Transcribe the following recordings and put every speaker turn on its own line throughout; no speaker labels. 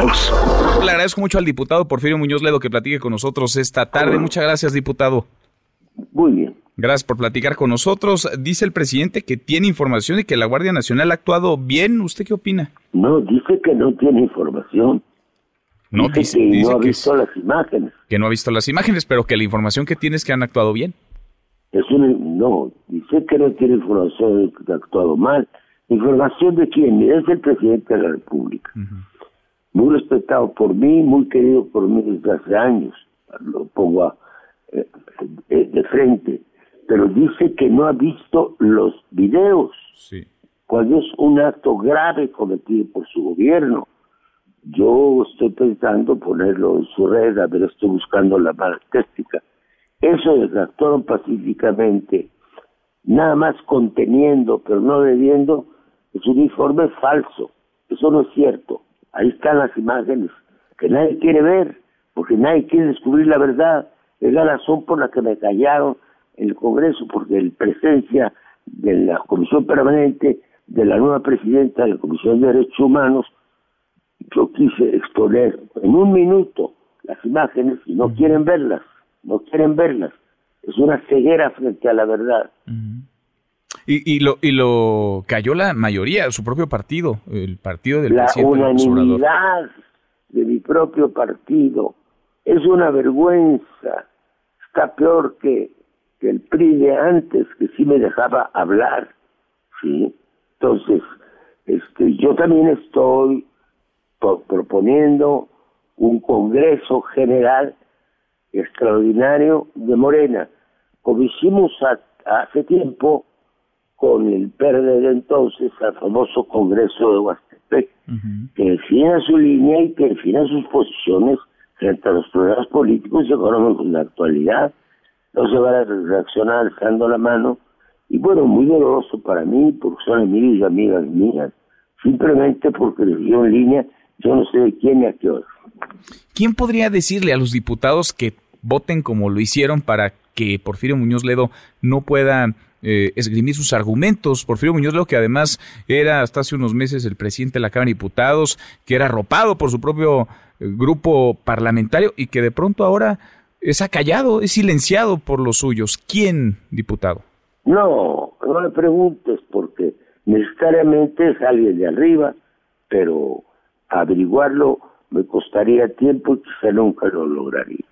todos.
Le agradezco mucho al diputado Porfirio Muñoz Ledo que platique con nosotros esta tarde. Muchas gracias, diputado.
Muy bien.
Gracias por platicar con nosotros. Dice el presidente que tiene información y que la Guardia Nacional ha actuado bien. ¿Usted qué opina?
No, dice que no tiene información.
No,
dice,
dice,
que no ha visto las imágenes.
que no ha visto las imágenes, pero que la información que tiene es que han actuado bien.
Es no, dice que no tiene información de que ha actuado mal. ¿Información de quién? Es el presidente de la República. Muy respetado por mí, muy querido por mí desde hace años. Lo pongo a- eh, eh, de frente. Pero dice que no ha visto los videos.
Sí.
cuando es un acto grave cometido por su gobierno. Yo estoy pensando ponerlo en su red, a ver, estoy buscando la técnica. Eso de que actuaron pacíficamente, nada más conteniendo, pero no debiendo, es un informe falso. Eso no es cierto. Ahí están las imágenes que nadie quiere ver, porque nadie quiere descubrir la verdad. Es la razón por la que me callaron en el Congreso, porque en presencia de la Comisión Permanente, de la nueva presidenta de la Comisión de Derechos Humanos, yo quise exponer en un minuto las imágenes y no quieren verlas, no quieren verlas. Es una ceguera frente a la verdad.
Y, y lo y lo cayó la mayoría, su propio partido, el partido del
la
presidente Obrador.
unanimidad de mi propio partido es una vergüenza. Está peor que, que el PRI de antes, que sí me dejaba hablar. ¿sí? Entonces, este, yo también estoy pro- proponiendo un Congreso General extraordinario de Morena, como hicimos a- hace tiempo con el PRD de entonces, al famoso Congreso de Huastepec, que defina su línea y que defina sus posiciones frente a los problemas políticos y económicos de la actualidad. No se van a reaccionar alzando la mano. Y bueno, muy doloroso para mí, porque son amigos y amigas mías, simplemente porque les dio en línea, yo no sé de quién ni a qué hora.
¿Quién podría decirle a los diputados que voten como lo hicieron para que Porfirio Muñoz Ledo no pueda eh, esgrimir sus argumentos? Porfirio Muñoz Ledo, que además era hasta hace unos meses el presidente de la Cámara de Diputados, que era arropado por su propio eh, grupo parlamentario y que de pronto ahora es acallado, es silenciado por los suyos. ¿Quién, diputado?
No, no me preguntes porque necesariamente es alguien de arriba, pero averiguarlo me costaría tiempo y quizá nunca lo lograría.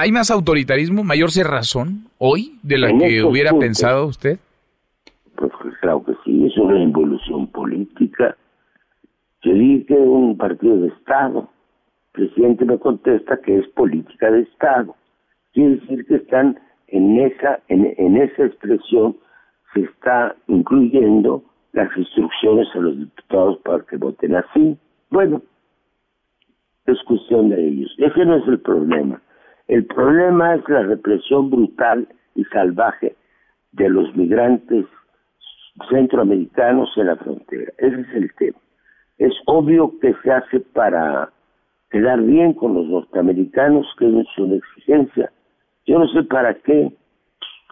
¿Hay más autoritarismo, mayor cerrazón hoy de la
En
que hubiera
puntos.
pensado usted?
Pues claro que sí, es una involución política. Que es un partido de Estado. El presidente me contesta que es política de Estado. Quiere decir que están en esa, en, en esa expresión se está incluyendo las instrucciones a los diputados para que voten así. Bueno, es cuestión de ellos. Ese no es el problema. El problema es la represión brutal y salvaje de los migrantes centroamericanos en la frontera. Ese es el tema. Es obvio que se hace para quedar bien con los norteamericanos, que es una exigencia. Yo no sé para qué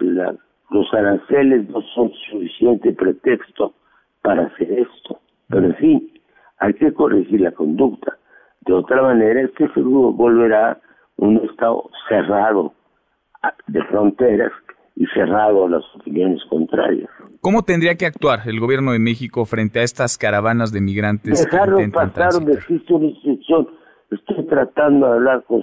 los aranceles no son suficiente pretexto para hacer esto. Pero en fin, hay que corregir la conducta. De otra manera, este seguro volverá un estado cerrado de fronteras y cerrado a las opiniones contrarias.
¿Cómo tendría que actuar el gobierno de México frente a estas caravanas de migrantes que
Dejarlo
intentan
pasar donde existe una instrucción. Estoy tratando de hablar con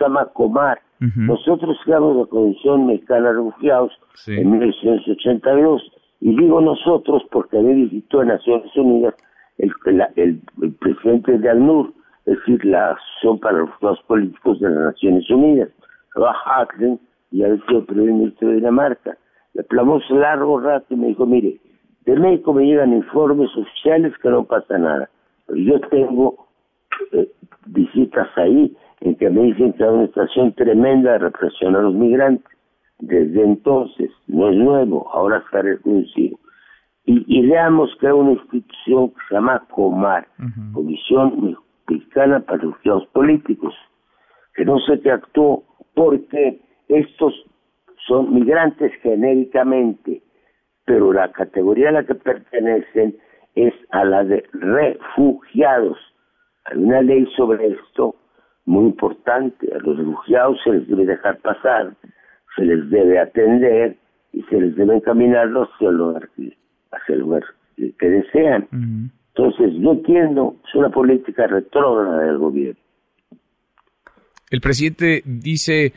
llama Comar.
Ujú.
Nosotros creamos la Comisión Mexicana de Refugiados
Sí.
en 1982 y digo nosotros porque a mí visitó en Naciones Unidas el- el presidente de ALNUR, es decir, la Asociación para los Refugiados Políticos de las Naciones Unidas, Rob Hacklen, y había sido primer ministro de Dinamarca. Le hablamos largo rato y me dijo, mire, de México me llegan informes oficiales que no pasa nada, pero yo tengo eh, visitas ahí en que me dicen que hay una situación tremenda de represión a los migrantes. Desde entonces, no es nuevo, ahora ha reconocido. Y, y veamos que hay una institución que se llama COMAR, Comisión Para Refugiados Políticos, que no sé qué actuó porque estos son migrantes genéricamente, pero la categoría a la que pertenecen es a la de refugiados. Hay una ley sobre esto muy importante. A los refugiados se les debe dejar pasar, se les debe atender y se les debe encaminarlos hacia el lugar hacia el lugar que, desean. Entonces, yo entiendo, es una política retrógrada del gobierno.
El presidente dice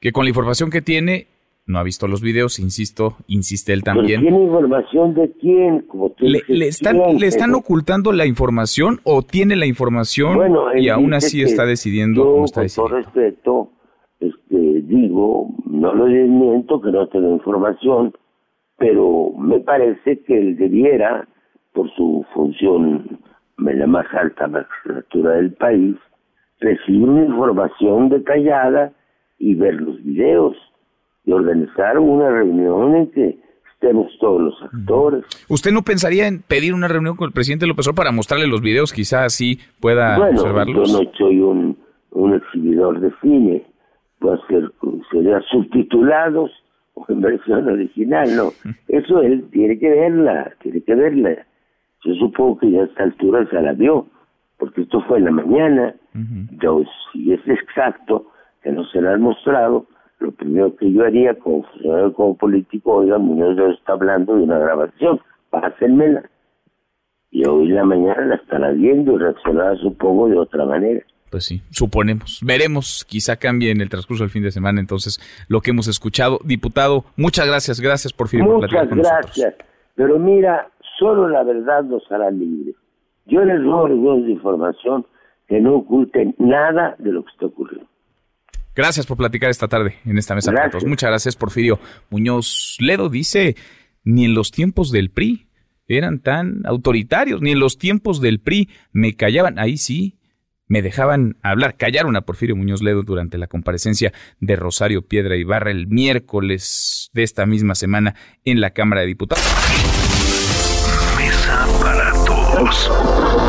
que con la información que tiene, no ha visto los videos, insisto, insiste él también.
¿Tiene información de quién? Como
le, están, ¿Le están ocultando la información o tiene la información y aún así está decidiendo
yo,
como está
con respeto, este, digo, no lo desmiento que no tenga información, pero me parece que él debiera, por su función en la más alta magistratura del país, recibir una información detallada y ver los videos y organizar una reunión en que estemos todos los actores.
¿Usted no pensaría en pedir una reunión con el presidente López Obrador para mostrarle los videos, quizás así pueda
bueno,
observarlos?
Yo no soy un, un exhibidor de cine, puede ser, sería subtitulados o en versión original, no. Eso él tiene que verla, tiene que verla. Yo supongo que ya a esta altura se la vio, porque esto fue en la mañana. Yo, si es exacto, que no se la han mostrado, lo primero que yo haría como funcionario, como político, oiga, Muñoz ya está hablando de una grabación, pásenmela. Y hoy en la mañana la estará viendo y reaccionará, supongo, de otra manera.
Pues sí, suponemos. Veremos, quizá cambie en el transcurso del fin de semana entonces lo que hemos escuchado. Diputado, muchas gracias, gracias por fin.
Muchas gracias. Pero mira, solo la verdad nos hará libres. Yo les ruego de información que no oculten nada de lo que está ocurriendo.
Gracias por platicar esta tarde en esta mesa. Gracias. Muchas gracias, Porfirio Muñoz Ledo. Dice, ni en los tiempos del PRI eran tan autoritarios, ni en los tiempos del PRI me callaban. Ahí sí, me dejaban hablar. Callaron a Porfirio Muñoz Ledo durante la comparecencia de Rosario Piedra Ibarra el miércoles de esta misma semana en la Cámara de Diputados.
Mesa para todos.